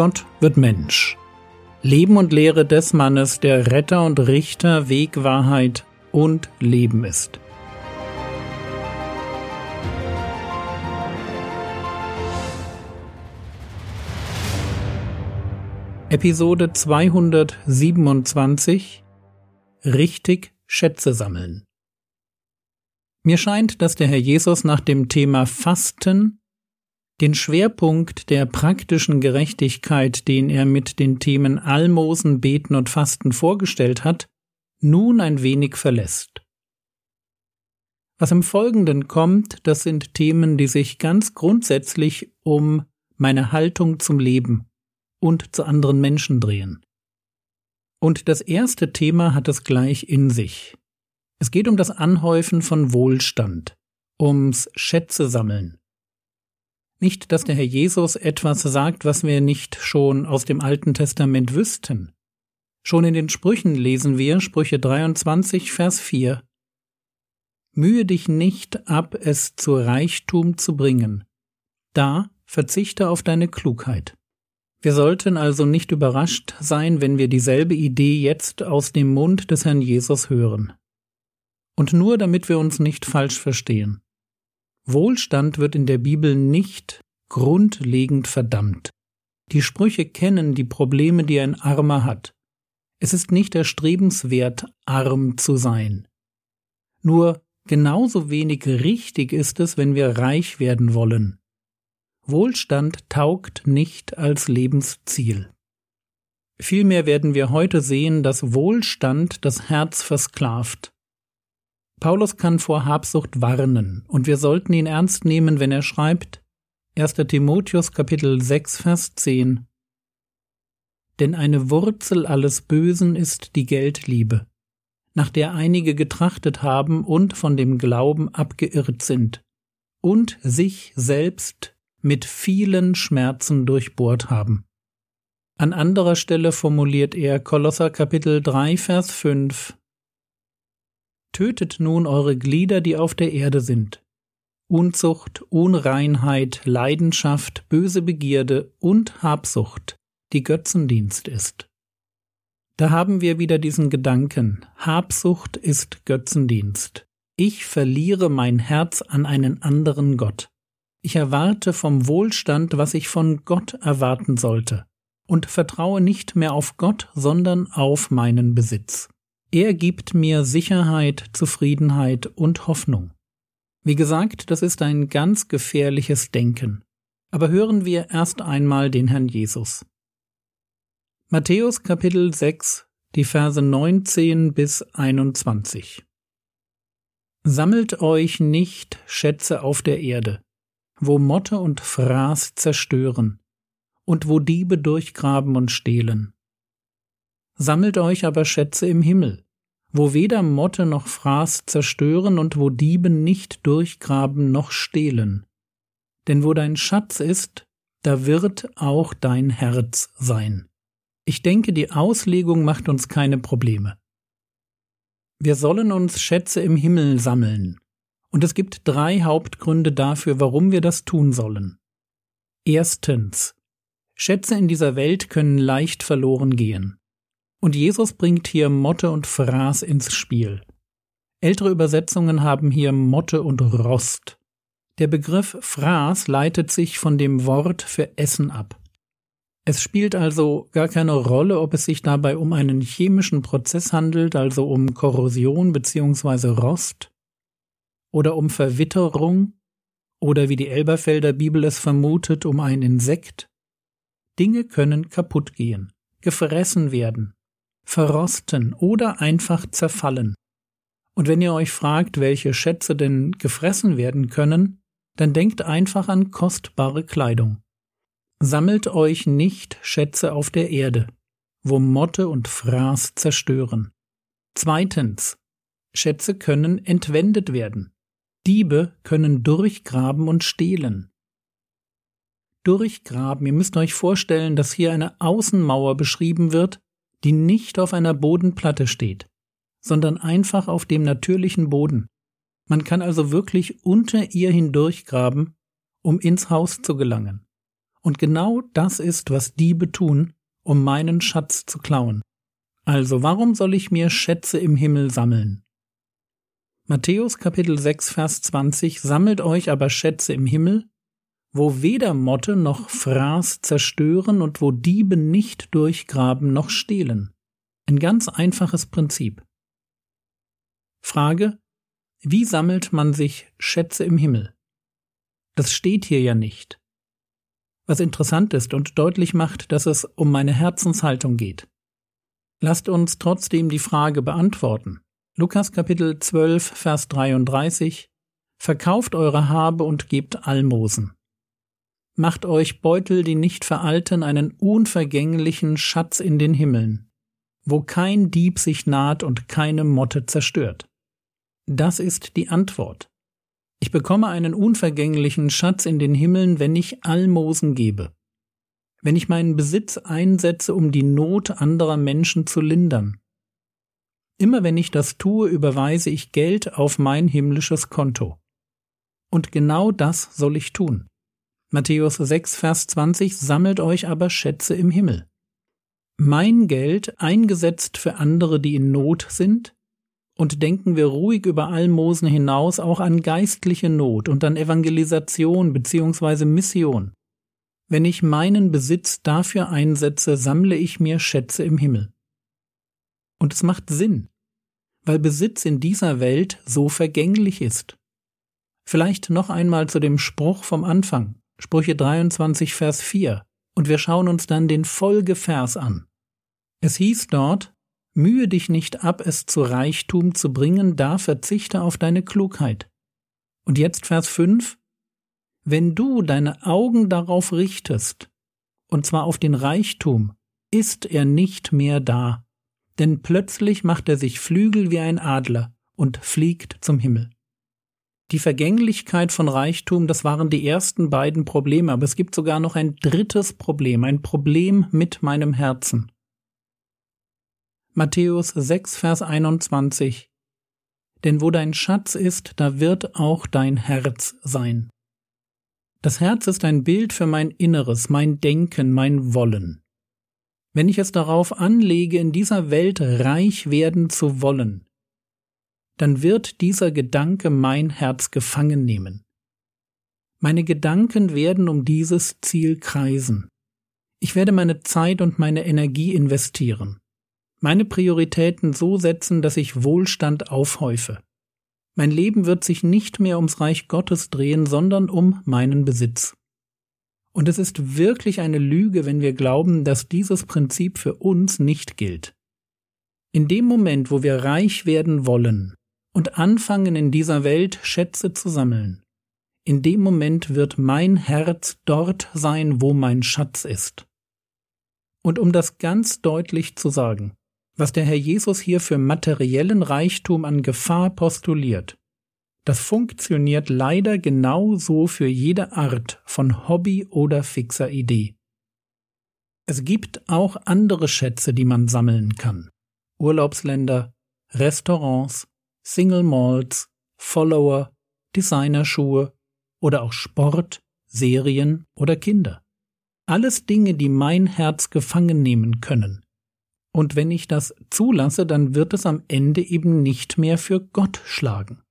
Gott wird Mensch. Leben und Lehre des Mannes, der Retter und Richter, Weg, Wahrheit und Leben ist. Episode 227 Richtig Schätze sammeln. Mir scheint, dass der Herr Jesus nach dem Thema Fasten den Schwerpunkt der praktischen Gerechtigkeit, den er mit den Themen Almosen, Beten und Fasten vorgestellt hat, nun ein wenig verlässt. Was im Folgenden kommt, das sind Themen, die sich ganz grundsätzlich um meine Haltung zum Leben und zu anderen Menschen drehen. Und das erste Thema hat es gleich in sich. Es geht um das Anhäufen von Wohlstand, ums Schätze sammeln. Nicht, dass der Herr Jesus etwas sagt, was wir nicht schon aus dem Alten Testament wüssten. Schon in den Sprüchen lesen wir Sprüche 23, Vers 4. Mühe dich nicht ab, es zu Reichtum zu bringen. Da verzichte auf deine Klugheit. Wir sollten also nicht überrascht sein, wenn wir dieselbe Idee jetzt aus dem Mund des Herrn Jesus hören. Und nur damit wir uns nicht falsch verstehen. Wohlstand wird in der Bibel nicht grundlegend verdammt. Die Sprüche kennen die Probleme, die ein Armer hat. Es ist nicht erstrebenswert, arm zu sein. Nur genauso wenig richtig ist es, wenn wir reich werden wollen. Wohlstand taugt nicht als Lebensziel. Vielmehr werden wir heute sehen, dass Wohlstand das Herz versklavt. Paulus kann vor Habsucht warnen, und wir sollten ihn ernst nehmen, wenn er schreibt 1. Timotheus Kapitel 6 Vers 10 Denn eine Wurzel alles Bösen ist die Geldliebe, nach der einige getrachtet haben und von dem Glauben abgeirrt sind und sich selbst mit vielen Schmerzen durchbohrt haben. An anderer Stelle formuliert er Kolosser Kapitel 3 Vers 5 Tötet nun eure Glieder, die auf der Erde sind. Unzucht, Unreinheit, Leidenschaft, böse Begierde und Habsucht, die Götzendienst ist. Da haben wir wieder diesen Gedanken, Habsucht ist Götzendienst. Ich verliere mein Herz an einen anderen Gott. Ich erwarte vom Wohlstand, was ich von Gott erwarten sollte, und vertraue nicht mehr auf Gott, sondern auf meinen Besitz. Er gibt mir Sicherheit, Zufriedenheit und Hoffnung. Wie gesagt, das ist ein ganz gefährliches Denken. Aber hören wir erst einmal den Herrn Jesus. Matthäus Kapitel 6, die Verse 19 bis 21. Sammelt euch nicht Schätze auf der Erde, wo Motte und Fraß zerstören und wo Diebe durchgraben und stehlen Sammelt euch aber Schätze im Himmel, wo weder Motte noch Fraß zerstören und wo Dieben nicht durchgraben noch stehlen. Denn wo dein Schatz ist, da wird auch dein Herz sein. Ich denke, die Auslegung macht uns keine Probleme. Wir sollen uns Schätze im Himmel sammeln. Und es gibt drei Hauptgründe dafür, warum wir das tun sollen. Erstens. Schätze in dieser Welt können leicht verloren gehen. Und Jesus bringt hier Motte und Fraß ins Spiel. Ältere Übersetzungen haben hier Motte und Rost. Der Begriff Fraß leitet sich von dem Wort für Essen ab. Es spielt also gar keine Rolle, ob es sich dabei um einen chemischen Prozess handelt, also um Korrosion bzw. Rost, oder um Verwitterung, oder wie die Elberfelder Bibel es vermutet, um ein Insekt. Dinge können kaputt gehen, gefressen werden, verrosten oder einfach zerfallen. Und wenn ihr euch fragt, welche Schätze denn gefressen werden können, dann denkt einfach an kostbare Kleidung. Sammelt euch nicht Schätze auf der Erde, wo Motte und Fraß zerstören. Zweitens, Schätze können entwendet werden. Diebe können durchgraben und stehlen. Durchgraben, ihr müsst euch vorstellen, dass hier eine Außenmauer beschrieben wird, die nicht auf einer Bodenplatte steht, sondern einfach auf dem natürlichen Boden. Man kann also wirklich unter ihr hindurchgraben, um ins Haus zu gelangen. Und genau das ist, was Diebe tun, um meinen Schatz zu klauen. Also warum soll ich mir Schätze im Himmel sammeln? Matthäus Kapitel 6 Vers 20 Sammelt euch aber Schätze im Himmel, wo weder Motte noch Fraß zerstören und wo Diebe nicht durchgraben noch stehlen. Ein ganz einfaches Prinzip. Frage, wie sammelt man sich Schätze im Himmel? Das steht hier ja nicht. Was interessant ist und deutlich macht, dass es um meine Herzenshaltung geht. Lasst uns trotzdem die Frage beantworten. Lukas Kapitel 12, Vers 33 Verkauft eure Habe und gebt Almosen. Macht euch Beutel, die nicht veralten, einen unvergänglichen Schatz in den Himmeln, wo kein Dieb sich naht und keine Motte zerstört. Das ist die Antwort. Ich bekomme einen unvergänglichen Schatz in den Himmeln, wenn ich Almosen gebe. Wenn ich meinen Besitz einsetze, um die Not anderer Menschen zu lindern. Immer wenn ich das tue, überweise ich Geld auf mein himmlisches Konto. Und genau das soll ich tun. Matthäus 6, Vers 20 Sammelt euch aber Schätze im Himmel. Mein Geld, eingesetzt für andere, die in Not sind, und denken wir ruhig über Almosen hinaus auch an geistliche Not und an Evangelisation bzw. Mission. Wenn ich meinen Besitz dafür einsetze, sammle ich mir Schätze im Himmel. Und es macht Sinn, weil Besitz in dieser Welt so vergänglich ist. Vielleicht noch einmal zu dem Spruch vom Anfang. Sprüche 23, Vers 4. Und wir schauen uns dann den Folgevers an. Es hieß dort, Mühe dich nicht ab, es zu Reichtum zu bringen, da verzichte auf deine Klugheit. Und jetzt Vers 5. Wenn du deine Augen darauf richtest, und zwar auf den Reichtum, ist er nicht mehr da, denn plötzlich macht er sich Flügel wie ein Adler und fliegt zum Himmel. Die Vergänglichkeit von Reichtum, das waren die ersten beiden Probleme, aber es gibt sogar noch ein drittes Problem, ein Problem mit meinem Herzen. Matthäus 6, Vers 21 Denn wo dein Schatz ist, da wird auch dein Herz sein. Das Herz ist ein Bild für mein Inneres, mein Denken, mein Wollen. Wenn ich es darauf anlege, in dieser Welt reich werden zu wollen, dann wird dieser Gedanke mein Herz gefangen nehmen. Meine Gedanken werden um dieses Ziel kreisen. Ich werde meine Zeit und meine Energie investieren. Meine Prioritäten so setzen, dass ich Wohlstand aufhäufe. Mein Leben wird sich nicht mehr ums Reich Gottes drehen, sondern um meinen Besitz. Und es ist wirklich eine Lüge, wenn wir glauben, dass dieses Prinzip für uns nicht gilt. In dem Moment, wo wir reich werden wollen, und anfangen in dieser Welt Schätze zu sammeln. In dem Moment wird mein Herz dort sein, wo mein Schatz ist. Und um das ganz deutlich zu sagen, was der Herr Jesus hier für materiellen Reichtum an Gefahr postuliert, das funktioniert leider genauso für jede Art von Hobby oder fixer Idee. Es gibt auch andere Schätze, die man sammeln kann. Urlaubsländer, Restaurants, Single Malls, Follower, Designerschuhe oder auch Sport, Serien oder Kinder. Alles Dinge, die mein Herz gefangen nehmen können. Und wenn ich das zulasse, dann wird es am Ende eben nicht mehr für Gott schlagen.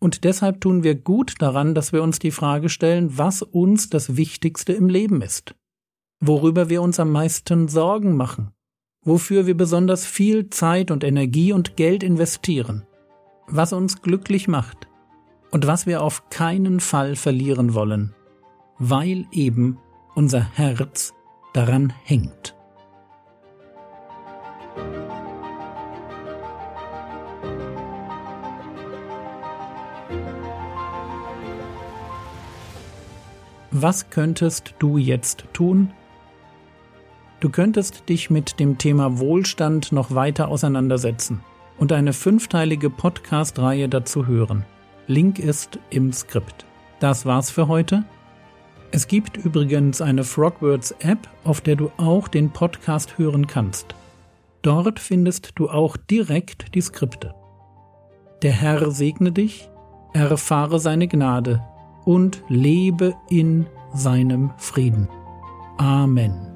Und deshalb tun wir gut daran, dass wir uns die Frage stellen, was uns das Wichtigste im Leben ist, worüber wir uns am meisten Sorgen machen, wofür wir besonders viel Zeit und Energie und Geld investieren, was uns glücklich macht und was wir auf keinen Fall verlieren wollen, weil eben unser Herz daran hängt. Was könntest du jetzt tun, Du könntest dich mit dem Thema Wohlstand noch weiter auseinandersetzen und eine fünfteilige Podcast-Reihe dazu hören. Link ist im Skript. Das war's für heute. Es gibt übrigens eine Frogwords App, auf der du auch den Podcast hören kannst. Dort findest du auch direkt die Skripte. Der Herr segne dich, erfahre seine Gnade und lebe in seinem Frieden. Amen.